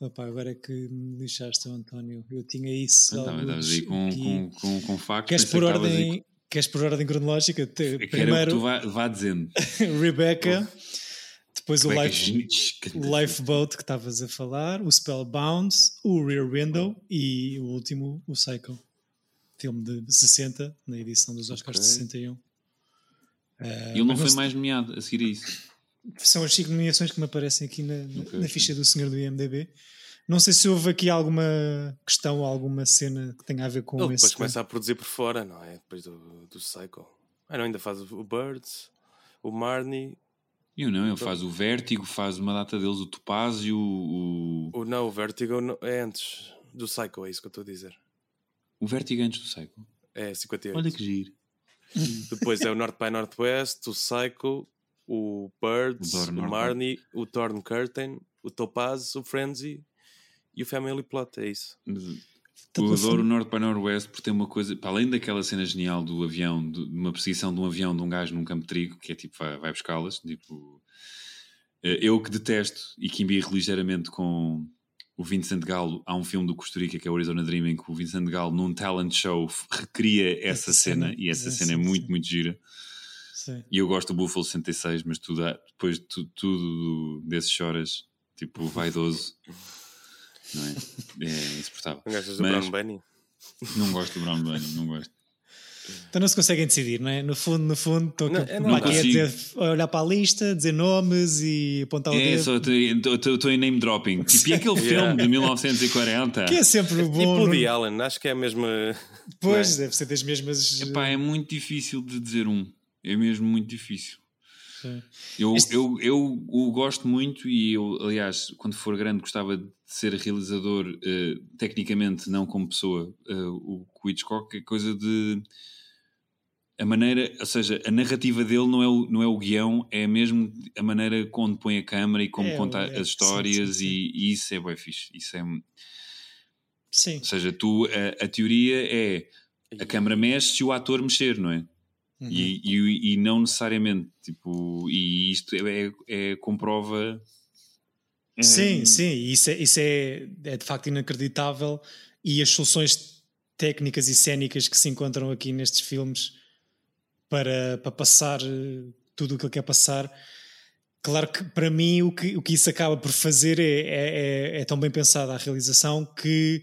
B: Opa, agora é que me lixaste, António. Eu tinha isso.
A: Então, estavas aí com, com, com, com factos.
B: Queres por, ordem, queres por ordem cronológica?
A: Primeiro, tu vá, vá dizendo.
B: Rebecca, depois o, Life, o Lifeboat que estavas a falar, o Spellbound, o Rear Window e o último, o Cycle filme de 60, na edição dos Oscars okay. de 61. Uh,
A: Ele não foi mais nomeado a seguir a isso.
B: São as 5 nomeações que me aparecem aqui na, okay, na ficha do senhor do IMDB. Não sei se houve aqui alguma questão ou alguma cena que tenha a ver com
C: Ele
B: esse.
C: Depois começa a produzir por fora, não é? Depois do, do Psycho. Ah, não, ainda faz o Birds, o Marnie.
A: Eu não, ele faz o Vértigo, faz uma data deles, o Topázio, o.
C: o não, o Vértigo é antes do Psycho, é isso que eu estou a dizer.
A: O Vertigo antes do Psycho?
C: É, 58.
A: Olha que giro.
C: Depois é o North by Northwest, o Psycho, o Birds, o, o Marnie, o Torn Curtain, o Topaz, o Frenzy e o Family Plot, é isso.
A: Eu adoro o North by Northwest porque tem uma coisa, para além daquela cena genial do avião, de uma perseguição de um avião de um gajo num campo de trigo, que é tipo, vai, vai buscá-las, tipo, eh, eu que detesto e que embirro ligeiramente com o Vincent Gallo, há um filme do Costa Rica que é o Arizona Dream, em que o Vincent Gallo, num talent show, recria essa, essa cena, cena, e essa é, cena é sim, é muito, sim. muito gira. Sim. E eu gosto do Buffalo 66, mas tudo, depois de tudo, tudo desses choras, tipo vaidoso, não é? É insuportável.
C: Não gostas do Brown Bunny?
A: Não gosto do Brown Bunny, não gosto.
B: Então não se conseguem decidir, não é? No fundo, no fundo, estou aqui a, dizer, a olhar para a lista, dizer nomes e apontar o
A: é, dedo. Estou em name dropping. Tipo, e aquele filme de 1940?
B: Que é sempre bom.
C: Tipo o de Allen, acho que é a mesma.
B: Pois, é? deve ser das mesmas.
A: Epá, é muito difícil de dizer um. É mesmo muito difícil. Eu, este... eu, eu, eu, gosto muito e eu, aliás, quando for grande, gostava de ser realizador, uh, tecnicamente, não como pessoa. Uh, o Hitchcock é coisa de a maneira, ou seja, a narrativa dele não é o, não é o guião, é mesmo a maneira como põe a câmera e como é, conta é, as histórias sim, sim, sim. E, e, isso é bem fixe. Isso é...
B: Sim.
A: Ou seja, tu, a, a teoria é a câmera mexe se o ator mexer, não é? Uhum. E, e, e, não necessariamente, tipo, e isto é, é comprova...
B: Sim, sim, isso, é, isso é, é de facto inacreditável e as soluções técnicas e cénicas que se encontram aqui nestes filmes para, para passar eh, tudo o que ele quer passar. Claro que para mim o que, o que isso acaba por fazer é, é, é, é tão bem pensada a realização que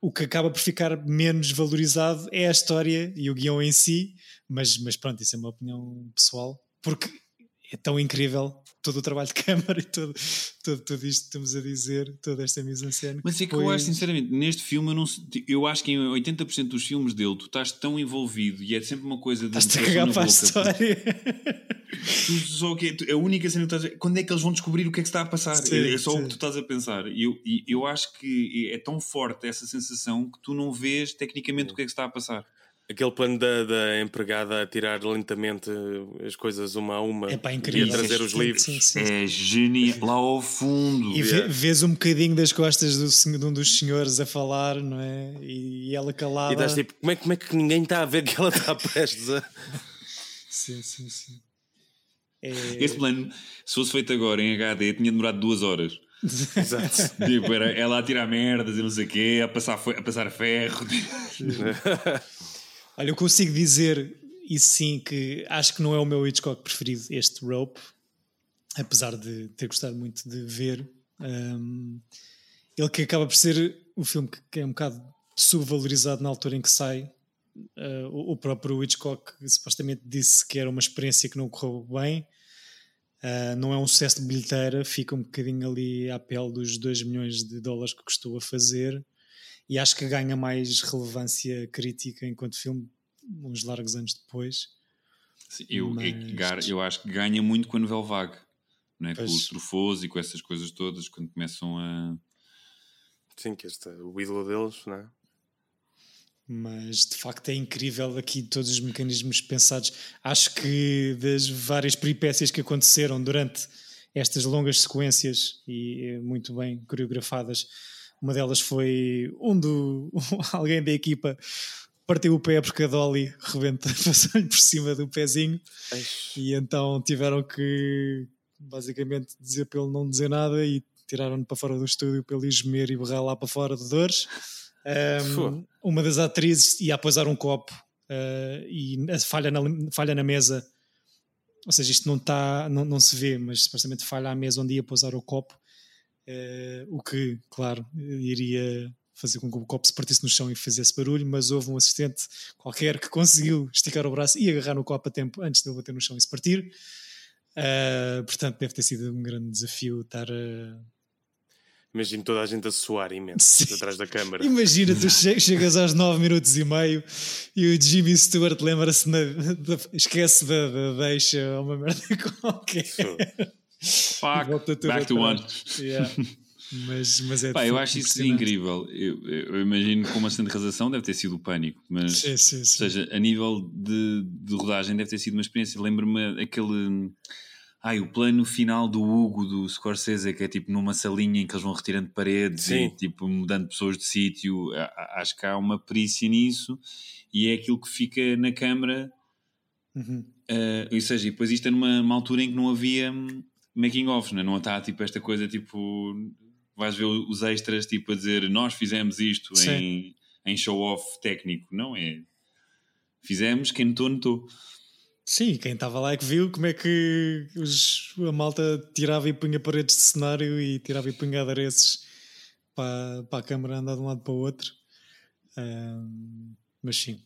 B: o que acaba por ficar menos valorizado é a história e o guião em si, mas, mas pronto, isso é uma opinião pessoal, porque é tão incrível todo o trabalho de câmara e todo, todo, tudo isto que estamos a dizer, toda esta mise-en-scène.
A: Mas é que, eu acho, sinceramente, neste filme, eu, não, eu acho que em 80% dos filmes dele tu estás tão envolvido e é sempre uma coisa de.
B: Estás a cagar para a história.
A: Tu, só que é a única cena que estás a Quando é que eles vão descobrir o que é que está a passar? Sim, é só sim. o que tu estás a pensar. E eu, eu acho que é tão forte essa sensação que tu não vês tecnicamente o que é que está a passar.
C: Aquele plano da, da, empregada a tirar lentamente as coisas uma a uma
B: é pá, incrível.
C: e a trazer os livros.
A: Sim, sim. É genial, lá ao fundo.
B: E yeah. vês um bocadinho das costas do, de um dos senhores a falar, não é? E, ela calada.
C: E dás tipo, como é, como é que ninguém está a ver que ela está prestes a.
B: sim, sim, sim.
A: É... Este plano, se fosse feito agora em HD, tinha demorado duas horas.
C: Exato.
A: tipo, era ela a tirar merdas e não sei o quê, a passar, a passar ferro.
B: Olha, eu consigo dizer isso sim que acho que não é o meu Hitchcock preferido, este Rope, apesar de ter gostado muito de ver. Um, ele que acaba por ser o filme que é um bocado subvalorizado na altura em que sai. Uh, o, próprio Hitchcock supostamente disse que era uma experiência que não correu bem. Uh, não é um sucesso de bilheteira, fica um bocadinho ali à pele dos 2 milhões de dólares que custou a fazer e acho que ganha mais relevância crítica enquanto filme uns largos anos depois.
A: Sim, eu, Mas... eu acho que ganha muito com a novela vague, não é? com os trufos e com essas coisas todas, quando começam a.
C: Sim, que este é o ídolo deles, não é?
B: Mas de facto é incrível aqui todos os mecanismos pensados. Acho que das várias peripécias que aconteceram durante estas longas sequências e muito bem coreografadas, uma delas foi um do alguém da equipa partiu o pé porque a Dolly rebenta, passou-lhe por cima do pezinho. E então tiveram que basicamente dizer para ele não dizer nada e tiraram-no para fora do estúdio para ele gemer e berrar lá para fora de dores. Um, uma das atrizes ia a pousar um copo uh, e falha na, falha na mesa, ou seja, isto não, tá, não, não se vê, mas supostamente falha à mesa onde ia pousar o copo o que, claro, iria fazer com que o copo se partisse no chão e fizesse barulho, mas houve um assistente qualquer que conseguiu esticar o braço e agarrar no copo a tempo antes de ele bater no chão e se partir. Uh, portanto, deve ter sido um grande desafio estar a.
C: Imagino toda a gente a suar imenso Sim. atrás da câmara.
B: Imagina, tu chegas aos 9 minutos e meio e o Jimmy Stewart lembra-se, esquece da, da deixa uma merda qualquer.
A: Fuck, back to one.
B: Yeah. Mas, mas é
A: Pá, eu acho isso incrível. Eu, eu, imagino que uma de razão deve ter sido o pânico, mas
B: sim, sim, sim. ou
A: seja, a nível de, de rodagem deve ter sido uma experiência. Lembro-me aquele. Ai, o plano final do Hugo do Scorsese, que é tipo numa salinha em que eles vão retirando paredes Sim. e tipo mudando pessoas de sítio. Acho que há uma perícia nisso e é aquilo que fica na câmara.
B: Uhum.
A: Uh, ou seja, e depois isto é numa altura em que não havia hum, making off, não, é? não está tipo esta coisa tipo vais ver os extras tipo a dizer nós fizemos isto em, em show off técnico, não é? Fizemos, quem notou, notou.
B: Sim, quem estava lá é que viu como é que os, a malta tirava e punha paredes de cenário e tirava e punha adereços para, para a câmara andar de um lado para o outro. Um, mas sim.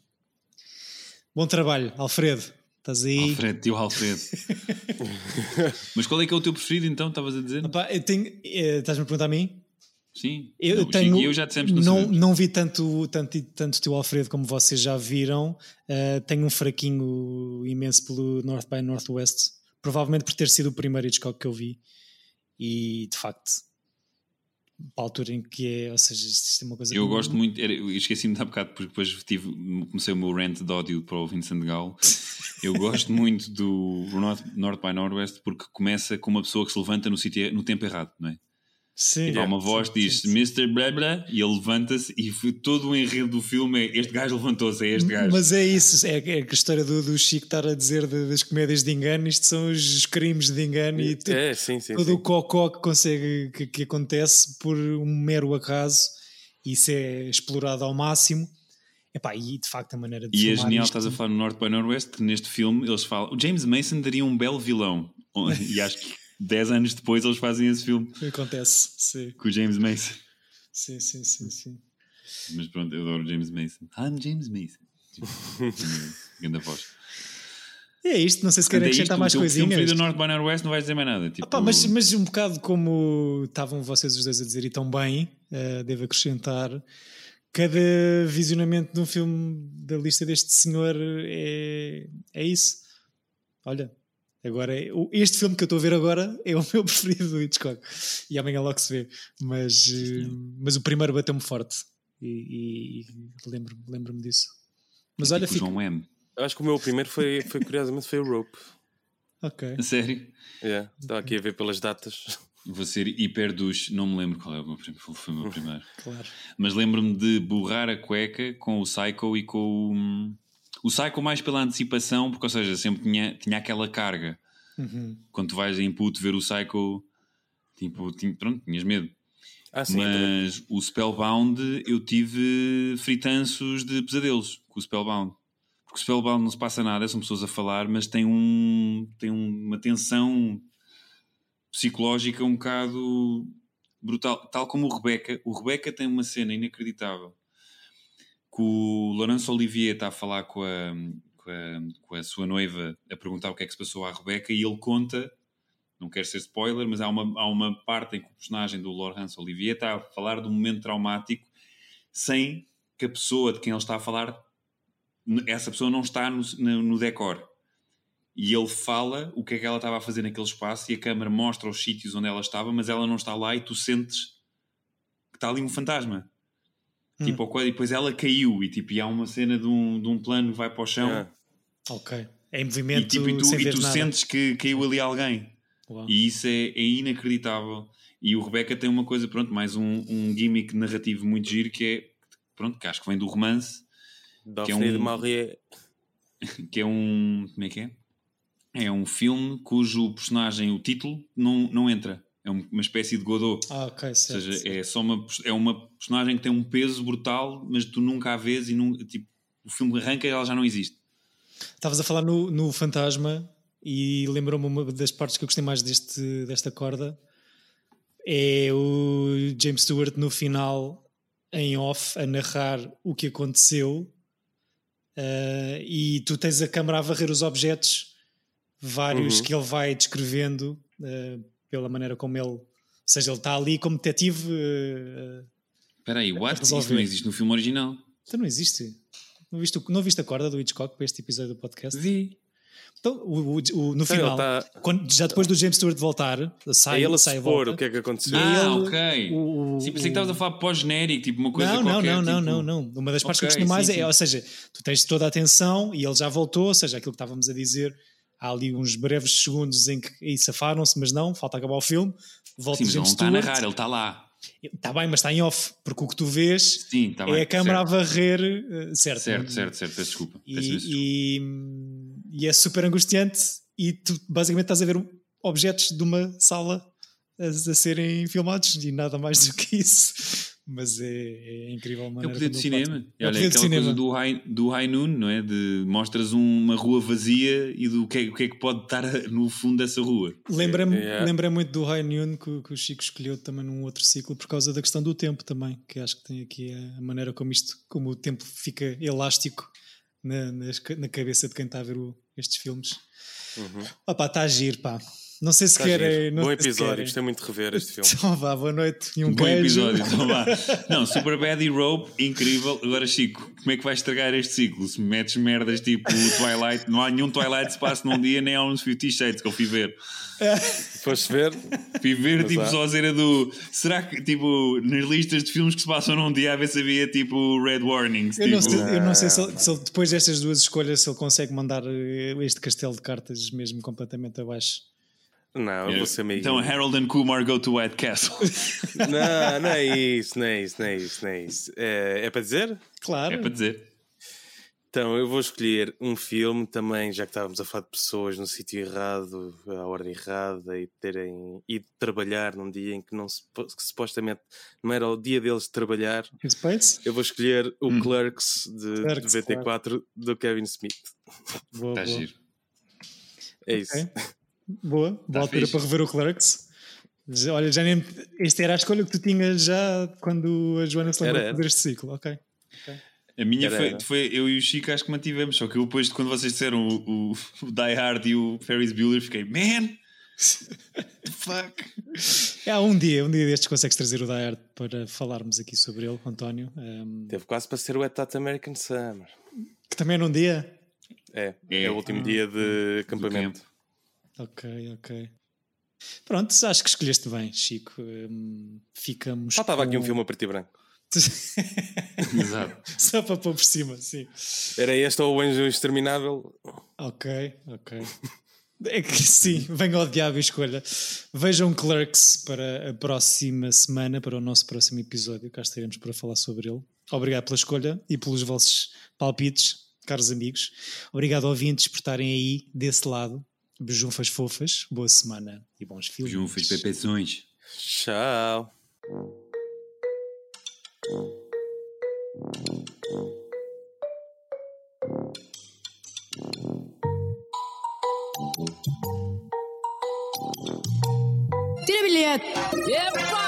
B: Bom trabalho, Alfredo. Estás aí.
A: Alfredo, tio Alfredo. Mas qual é que é o teu preferido então? Estavas a dizer?
B: Opa, eu tenho. Eh, estás-me a perguntar a mim?
A: Sim.
B: Eu não, tenho.
A: Eu já dissemos
B: não, não vi tanto, tanto, tanto tio Alfredo como vocês já viram. Uh, tenho um fraquinho imenso pelo North by Northwest. Provavelmente por ter sido o primeiro Hitchcock que eu vi. E de facto, para a altura em que é, ou seja, isto é uma coisa.
A: Eu gosto muito, eu esqueci-me de há bocado porque depois tive, comecei o meu rant de ódio para o Vincent Gall. Eu gosto muito do North, North by Northwest porque começa com uma pessoa que se levanta no, sítio, no tempo errado, não é?
B: Sim.
A: E há uma voz que diz Mr. Blá Blá e ele levanta-se e todo o enredo do filme é este gajo levantou-se, é este gajo.
B: Mas é isso, é, é a história do, do Chico estar a dizer de, das comédias de engano, isto são os crimes de engano e
C: é, sim, sim,
B: todo
C: sim.
B: o cocó que consegue que, que acontece por um mero acaso e isso é explorado ao máximo. Epá, e de facto a maneira de
A: E é genial, isto... estás a falar no North by Northwest, que neste filme eles falam. O James Mason daria um belo vilão. e acho que 10 anos depois eles fazem esse filme.
B: Acontece, sim.
A: Com o James Mason.
B: Sim, sim, sim, sim.
A: Mas pronto, eu adoro James Mason. I'm James Mason. Grande voz.
B: É isto, não sei se querem acrescentar mais coisinhas.
A: Se o North by Northwest não vai dizer mais nada. Tipo...
B: Mas, mas um bocado como estavam vocês os dois a dizer e tão bem, uh, devo acrescentar, cada visionamento de um filme da lista deste senhor é, é isso. Olha, agora este filme que eu estou a ver agora é o meu preferido do Hitchcock e amanhã logo se vê, mas, uh, mas o primeiro bateu-me forte e, e, e lembro-me lembro disso. Mas é olha,
A: tipo. João M
C: eu acho que o meu primeiro foi, foi curiosamente, foi o Rope.
B: Ok.
A: Sério?
C: Yeah, estava aqui a ver pelas datas.
A: Vou ser hiper dos. Não me lembro qual é o meu, foi o meu primeiro.
B: claro.
A: Mas lembro-me de borrar a cueca com o Psycho e com o. O Psycho mais pela antecipação, porque, ou seja, sempre tinha, tinha aquela carga.
B: Uhum.
A: Quando tu vais a input ver o Psycho, tipo, tinha, pronto, tinhas medo.
C: Ah, sim,
A: Mas o Spellbound eu tive fritanços de pesadelos com o Spellbound. Porque o Spellbound não se passa nada, são pessoas a falar, mas tem, um, tem uma tensão psicológica um bocado brutal. Tal como o Rebecca. O Rebecca tem uma cena inacreditável. Que o Laurence Olivier está a falar com a, com a, com a sua noiva a perguntar o que é que se passou à Rebecca e ele conta não quero ser spoiler, mas há uma, há uma parte em que o personagem do Laurence Olivier está a falar de um momento traumático sem que a pessoa de quem ele está a falar essa pessoa não está no, no decor. E ele fala o que é que ela estava a fazer naquele espaço e a câmera mostra os sítios onde ela estava, mas ela não está lá e tu sentes que está ali um fantasma. Hum. Tipo, e depois ela caiu e, tipo, e há uma cena de um, de um plano que vai para o chão. É.
B: Ok. É em movimento.
A: E, tipo, e tu, e tu sentes que caiu ali alguém. Uau. E isso é, é, inacreditável. E o Rebecca tem uma coisa, pronto, mais um, um gimmick narrativo muito giro que é, pronto, que acho que vem do romance
C: que é um, de Maurier.
A: Que é um. Como é que é? É um filme cujo personagem, o título, não, não entra. É uma espécie de Godot.
B: Ah, ok, certo.
A: Ou seja, é só uma, é uma personagem que tem um peso brutal, mas tu nunca a vês e não, tipo, o filme arranca e ela já não existe.
B: Estavas a falar no, no Fantasma e lembrou-me uma das partes que eu gostei mais deste, desta corda. É o James Stewart no final, em off, a narrar o que aconteceu Uh, e tu tens a câmara a varrer os objetos, vários uhum. que ele vai descrevendo uh, pela maneira como ele. Ou seja, ele está ali como detetive. Uh,
A: Espera aí, what? Isso não existe no filme original.
B: Então não existe. Não viste, não viste a corda do Hitchcock para este episódio do podcast?
A: Vi.
B: Então, o, o, o, no final, tá... quando, já depois do James Stewart voltar, sai,
C: é ele
B: sai
C: expor o que é que aconteceu.
A: Ah, ele, ok. O, Sim, pensei que estavas a falar pós-genérico, tipo uma coisa
B: não,
A: qualquer.
B: Não, não,
A: tipo...
B: não, não, não. Uma das partes okay, que eu gostei mais sim, é, sim. ou seja, tu tens toda a atenção e ele já voltou, ou seja, aquilo que estávamos a dizer, há ali uns breves segundos em que aí safaram-se, mas não, falta acabar o filme. Volta sim, mas
A: James não está a narrar, ele está lá.
B: Está bem, mas está em off, porque o que tu vês
A: Sim, tá
B: é a câmara a varrer, uh, certo?
A: Certo, certo, certo, peço desculpa.
B: E, e, e, é super angustiante e tu basicamente estás a ver objetos de uma sala a, a serem filmados e nada mais do que isso. Mas é, é incrível.
A: É o poder de cinema. É, olha, aquela cinema. coisa do high, do high Noon, não é? De mostras uma rua vazia e do que é, o que, é que pode estar no fundo dessa rua.
B: Lembra-me yeah. lembra muito do High Noon que, que, o Chico escolheu também num outro ciclo por causa da questão do tempo também, que acho que tem aqui a maneira como isto, como o tempo fica elástico na, na, na cabeça de quem está a ver o, estes filmes.
C: Uhum.
B: Opa, está a giro, pá. Não sei se querem.
C: Bom episódio, gostei muito de rever este filme.
B: Então vá, boa noite e um
A: Bom
B: queijo.
A: episódio, então vá. Não, Super Bad e Rope, incrível. Agora, Chico, como é que vais estragar este ciclo? Se metes merdas tipo Twilight, não há nenhum Twilight se passa num dia, nem há uns 50 Shades que eu fui ver.
C: Foste ver?
A: Fui ver, Mas tipo, há. só a cena do. Será que, tipo, nas listas de filmes que se passam num dia, a ver se havia, tipo, Red Warnings?
B: Eu,
A: tipo...
B: não, sei, eu não sei se, ele, se ele, depois destas duas escolhas, se ele consegue mandar eh, este castelo de cartas mesmo completamente abaixo.
C: Não, eu vou ser meio.
A: Então Harold and Kumar go to White Castle.
C: não, não é isso, não é isso, não é isso, não é isso. É, é para dizer?
B: Claro.
A: É para dizer.
C: Então, eu vou escolher um filme também, já que estávamos a falar de pessoas no sítio errado, à hora errada e terem ido trabalhar num dia em que, não se, que supostamente não era o dia deles de trabalhar. Eu vou escolher o hum. Clerks de Clerks, 94 claro. do Kevin Smith.
B: Boa,
A: Está
B: boa.
A: giro.
C: É isso.
B: Okay. Boa, tá boa altura para rever o Clerks. Olha, já nem. Esta era a escolha que tu tinhas já quando a Joana se lembrou de este ciclo, ok. okay.
A: A minha era, foi, era. foi, eu e o Chico acho que mantivemos, só que eu depois de quando vocês disseram o, o, o Die Hard e o Ferris Bueller, fiquei, man, the fuck.
B: É, um dia, um dia destes consegues trazer o Die Hard para falarmos aqui sobre ele, António. Um...
C: Teve quase para ser o Etat American Summer.
B: Que também num dia?
C: É, é, é o último ah, dia de acampamento.
B: Ok, ok. Pronto, acho que escolheste bem, Chico. Um, ficamos.
C: Estava com... aqui um filme a preto e branco.
A: Exato.
B: Só para pôr por cima, sim.
C: Era este ou o Anjo Exterminável?
B: Ok, ok. É que sim, venha ao diabo e escolha. Vejam Clerks para a próxima semana, para o nosso próximo episódio. Cá estaremos para falar sobre ele. Obrigado pela escolha e pelos vossos palpites, caros amigos. Obrigado, ouvintes, por estarem aí desse lado. Bejunfas fofas, boa semana e bons filmes.
A: Bejunfas, pepeções.
C: Tchau. Tira bilhete! Epa!